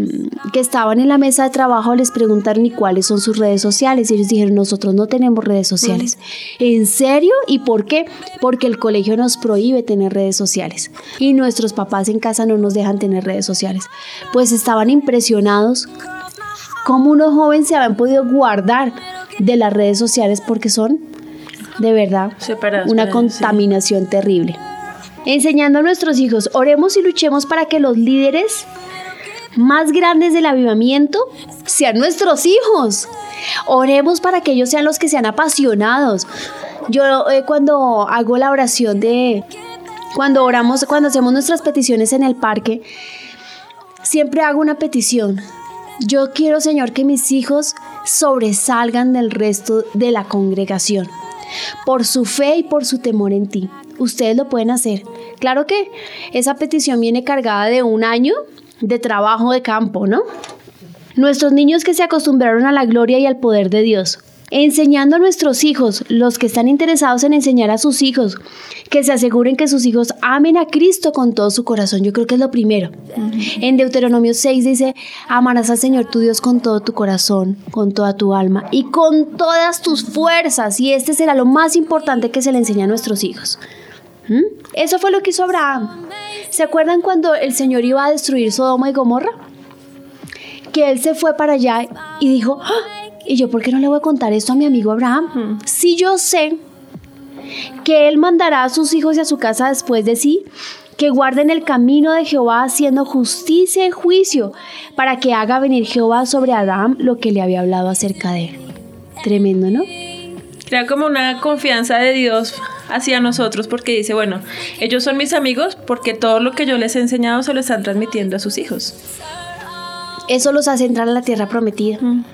que estaban en la mesa de trabajo les preguntaron y cuáles son sus redes sociales. Y ellos dijeron, nosotros no tenemos redes sociales. ¿En serio? ¿Y por qué? Porque el colegio nos prohíbe tener redes sociales. Y nuestros papás en casa no nos dejan tener redes sociales. Pues estaban impresionados cómo unos jóvenes se habían podido guardar de las redes sociales porque son de verdad una contaminación terrible enseñando a nuestros hijos, oremos y luchemos para que los líderes más grandes del avivamiento sean nuestros hijos. Oremos para que ellos sean los que sean apasionados. Yo eh, cuando hago la oración de, cuando oramos, cuando hacemos nuestras peticiones en el parque, siempre hago una petición. Yo quiero, Señor, que mis hijos sobresalgan del resto de la congregación por su fe y por su temor en ti ustedes lo pueden hacer. Claro que esa petición viene cargada de un año de trabajo de campo, ¿no? Nuestros niños que se acostumbraron a la gloria y al poder de Dios. Enseñando a nuestros hijos, los que están interesados en enseñar a sus hijos, que se aseguren que sus hijos amen a Cristo con todo su corazón. Yo creo que es lo primero. En Deuteronomio 6 dice, amarás al Señor tu Dios con todo tu corazón, con toda tu alma y con todas tus fuerzas. Y este será lo más importante que se le enseña a nuestros hijos. ¿Mm? Eso fue lo que hizo Abraham. ¿Se acuerdan cuando el Señor iba a destruir Sodoma y Gomorra? Que él se fue para allá y dijo, ¡Ah! ¿y yo por qué no le voy a contar esto a mi amigo Abraham? Si yo sé que él mandará a sus hijos y a su casa después de sí, que guarden el camino de Jehová haciendo justicia y juicio, para que haga venir Jehová sobre Abraham lo que le había hablado acerca de él. Tremendo, ¿no? Crea como una confianza de Dios hacia nosotros porque dice, bueno, ellos son mis amigos porque todo lo que yo les he enseñado se lo están transmitiendo a sus hijos. Eso los hace entrar a la tierra prometida. Mm.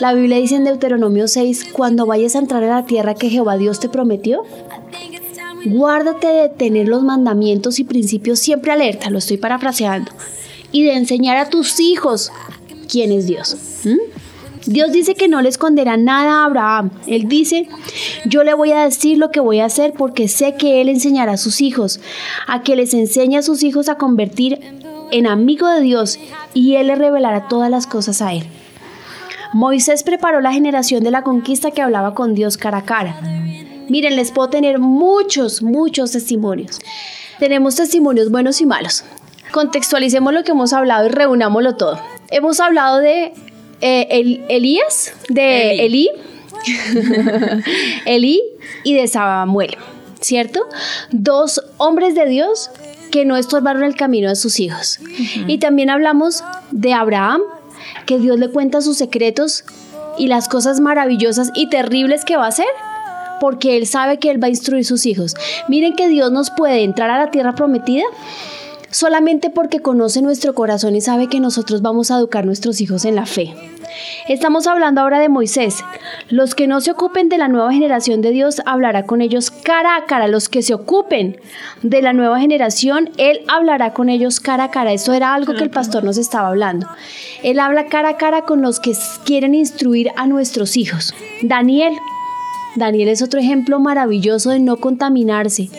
La Biblia dice en Deuteronomio 6, cuando vayas a entrar a la tierra que Jehová Dios te prometió, guárdate de tener los mandamientos y principios siempre alerta, lo estoy parafraseando, y de enseñar a tus hijos quién es Dios. Dios dice que no le esconderá nada a Abraham. Él dice, yo le voy a decir lo que voy a hacer porque sé que Él enseñará a sus hijos, a que les enseñe a sus hijos a convertir en amigo de Dios y Él le revelará todas las cosas a Él. Moisés preparó la generación de la conquista que hablaba con Dios cara a cara. Miren, les puedo tener muchos, muchos testimonios. Tenemos testimonios buenos y malos. Contextualicemos lo que hemos hablado y reunámoslo todo. Hemos hablado de eh, el, Elías, de Elí, Elí y de Samuel, ¿cierto? Dos hombres de Dios que no estorbaron el camino de sus hijos. Y también hablamos de Abraham, que Dios le cuenta sus secretos y las cosas maravillosas y terribles que va a hacer porque Él sabe que Él va a instruir sus hijos. Miren que Dios nos puede entrar a la tierra prometida solamente porque conoce nuestro corazón y sabe que nosotros vamos a educar a nuestros hijos en la fe. Estamos hablando ahora de Moisés. Los que no se ocupen de la nueva generación de Dios hablará con ellos cara a cara. Los que se ocupen de la nueva generación, Él hablará con ellos cara a cara. Eso era algo que el pastor nos estaba hablando. Él habla cara a cara con los que quieren instruir a nuestros hijos. Daniel Daniel es otro ejemplo maravilloso de no contaminarse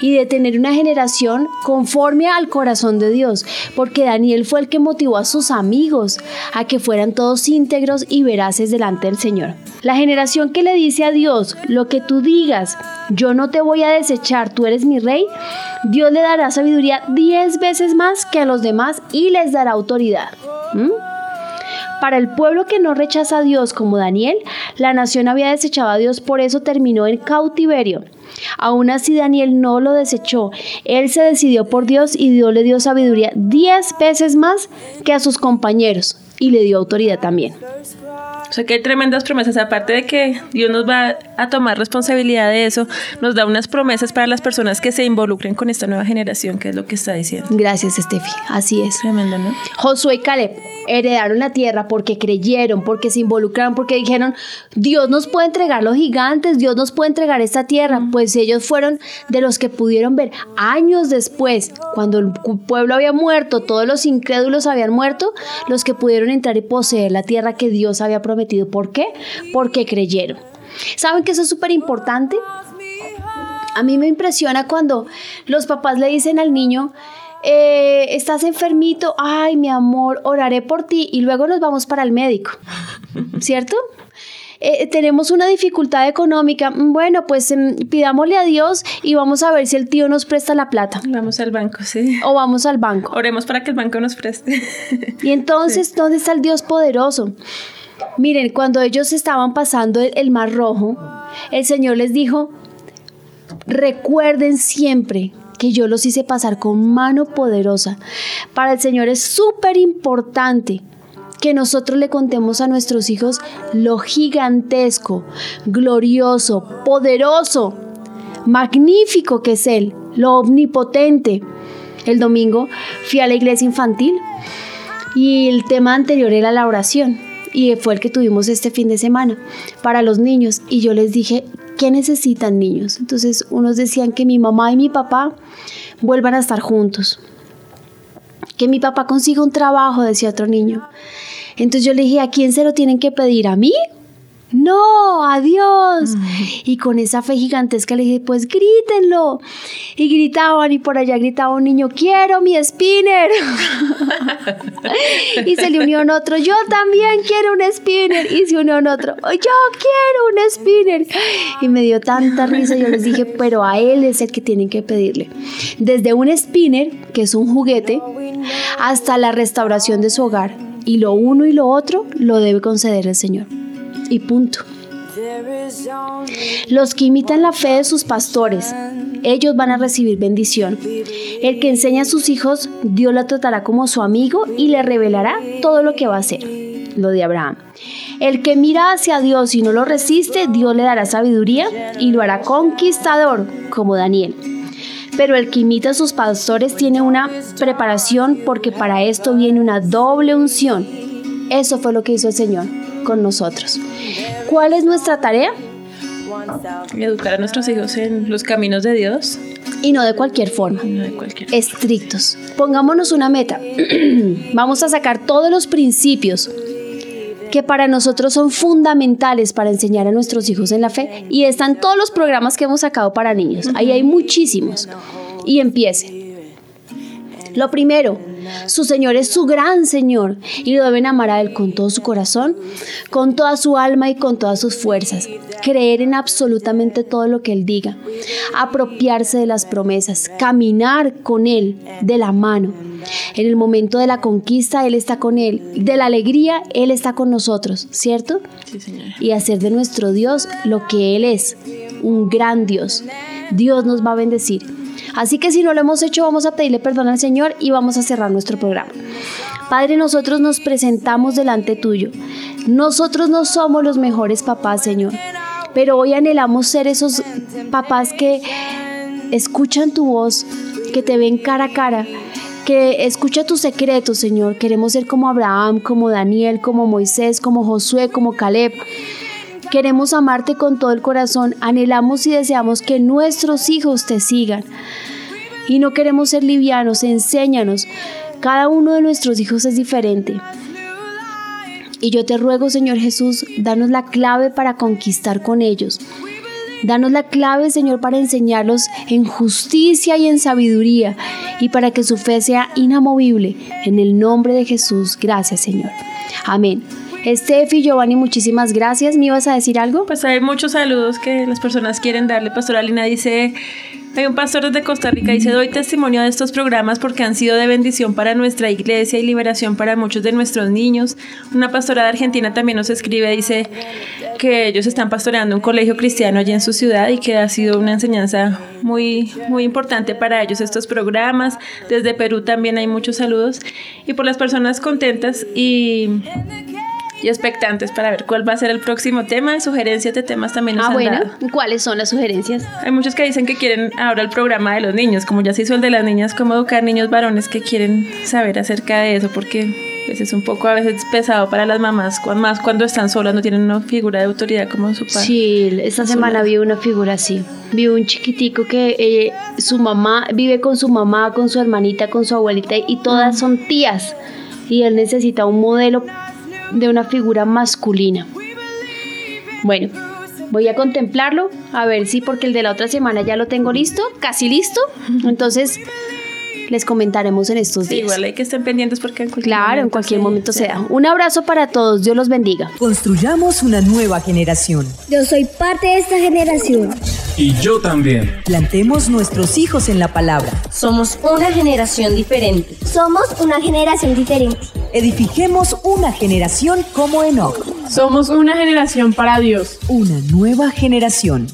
y de tener una generación conforme al corazón de Dios, porque Daniel fue el que motivó a sus amigos a que fueran todos íntegros y veraces delante del Señor. La generación que le dice a Dios, lo que tú digas, yo no te voy a desechar, tú eres mi rey, Dios le dará sabiduría diez veces más que a los demás y les dará autoridad. ¿Mm? Para el pueblo que no rechaza a Dios como Daniel, la nación había desechado a Dios, por eso terminó en cautiverio. Aún así Daniel no lo desechó. Él se decidió por Dios y Dios le dio sabiduría diez veces más que a sus compañeros y le dio autoridad también. O sea que hay tremendas promesas, aparte de que Dios nos va a tomar responsabilidad de eso, nos da unas promesas para las personas que se involucren con esta nueva generación, que es lo que está diciendo. Gracias, Estefi. Así es. Tremendo, ¿no? Josué y Caleb heredaron la tierra porque creyeron, porque se involucraron, porque dijeron, Dios nos puede entregar los gigantes, Dios nos puede entregar esta tierra. Pues ellos fueron de los que pudieron ver años después, cuando el pueblo había muerto, todos los incrédulos habían muerto, los que pudieron entrar y poseer la tierra que Dios había prometido. ¿Por qué? Porque creyeron. ¿Saben que eso es súper importante? A mí me impresiona cuando los papás le dicen al niño, eh, estás enfermito, ay mi amor, oraré por ti y luego nos vamos para el médico, ¿cierto? Eh, tenemos una dificultad económica, mm, bueno, pues em, pidámosle a Dios y vamos a ver si el tío nos presta la plata. Vamos al banco, sí. O vamos al banco. Oremos para que el banco nos preste. Y entonces, ¿dónde está el Dios poderoso? Miren, cuando ellos estaban pasando el Mar Rojo, el Señor les dijo, recuerden siempre que yo los hice pasar con mano poderosa. Para el Señor es súper importante que nosotros le contemos a nuestros hijos lo gigantesco, glorioso, poderoso, magnífico que es Él, lo omnipotente. El domingo fui a la iglesia infantil y el tema anterior era la oración y fue el que tuvimos este fin de semana para los niños y yo les dije, ¿qué necesitan niños? Entonces unos decían que mi mamá y mi papá vuelvan a estar juntos, que mi papá consiga un trabajo, decía otro niño. Entonces yo le dije, ¿a quién se lo tienen que pedir? ¿A mí no, adiós. Y con esa fe gigantesca le dije, pues grítenlo. Y gritaban y por allá gritaba un niño, quiero mi spinner. y se le unió un otro, yo también quiero un spinner. Y se unió un otro, yo quiero un spinner. Y me dio tanta risa, yo les dije, pero a él es el que tienen que pedirle. Desde un spinner, que es un juguete, hasta la restauración de su hogar. Y lo uno y lo otro lo debe conceder el Señor y punto. Los que imitan la fe de sus pastores, ellos van a recibir bendición. El que enseña a sus hijos, Dios la tratará como su amigo y le revelará todo lo que va a hacer. Lo de Abraham. El que mira hacia Dios y no lo resiste, Dios le dará sabiduría y lo hará conquistador, como Daniel. Pero el que imita a sus pastores tiene una preparación porque para esto viene una doble unción. Eso fue lo que hizo el Señor con nosotros. ¿Cuál es nuestra tarea? Educar a nuestros hijos en los caminos de Dios. Y no de cualquier forma. No de cualquier Estrictos. Pongámonos una meta. Vamos a sacar todos los principios que para nosotros son fundamentales para enseñar a nuestros hijos en la fe. Y están todos los programas que hemos sacado para niños. Ahí hay muchísimos. Y empiece. Lo primero, su Señor es su gran Señor y lo deben amar a Él con todo su corazón, con toda su alma y con todas sus fuerzas. Creer en absolutamente todo lo que Él diga. Apropiarse de las promesas. Caminar con Él de la mano. En el momento de la conquista, Él está con Él. De la alegría, Él está con nosotros, ¿cierto? Sí, señor. Y hacer de nuestro Dios lo que Él es, un gran Dios. Dios nos va a bendecir. Así que si no lo hemos hecho, vamos a pedirle perdón al Señor y vamos a cerrar nuestro programa. Padre, nosotros nos presentamos delante tuyo. Nosotros no somos los mejores papás, Señor pero hoy anhelamos ser esos papás que escuchan tu voz, que te ven cara a cara, que escucha tus secretos, Señor. Queremos ser como Abraham, como Daniel, como Moisés, como Josué, como Caleb. Queremos amarte con todo el corazón. Anhelamos y deseamos que nuestros hijos te sigan. Y no queremos ser livianos, enséñanos. Cada uno de nuestros hijos es diferente. Y yo te ruego, Señor Jesús, danos la clave para conquistar con ellos. Danos la clave, Señor, para enseñarlos en justicia y en sabiduría y para que su fe sea inamovible. En el nombre de Jesús, gracias, Señor. Amén. Estefi, Giovanni, muchísimas gracias. ¿Me ibas a decir algo? Pues hay muchos saludos que las personas quieren darle. Pastora Lina dice, hay un pastor de Costa Rica, dice, doy testimonio de estos programas porque han sido de bendición para nuestra iglesia y liberación para muchos de nuestros niños. Una pastora de Argentina también nos escribe, dice que ellos están pastoreando un colegio cristiano allí en su ciudad y que ha sido una enseñanza muy, muy importante para ellos estos programas. Desde Perú también hay muchos saludos. Y por las personas contentas y y expectantes para ver cuál va a ser el próximo tema. Sugerencias de temas también nos ah, han bueno. dado. ¿Cuáles son las sugerencias? Hay muchos que dicen que quieren ahora el programa de los niños, como ya se hizo el de las niñas, cómo educar niños varones que quieren saber acerca de eso, porque pues, es un poco a veces pesado para las mamás, más cuando están solas, no tienen una figura de autoridad como su padre. Sí, esta semana vi una figura así. Vi un chiquitico que eh, su mamá vive con su mamá, con su hermanita, con su abuelita y todas son tías. Y él necesita un modelo de una figura masculina. Bueno, voy a contemplarlo, a ver si porque el de la otra semana ya lo tengo listo, casi listo. Entonces les comentaremos en estos Sí, días. igual hay que estén pendientes porque en cualquier Claro, en cualquier momento se- sea. Un abrazo para todos, Dios los bendiga. Construyamos una nueva generación. Yo soy parte de esta generación. Y yo también. Plantemos nuestros hijos en la palabra. Somos una generación diferente. Somos una generación diferente. Edifiquemos una generación como Enoch. Somos una generación para Dios. Una nueva generación.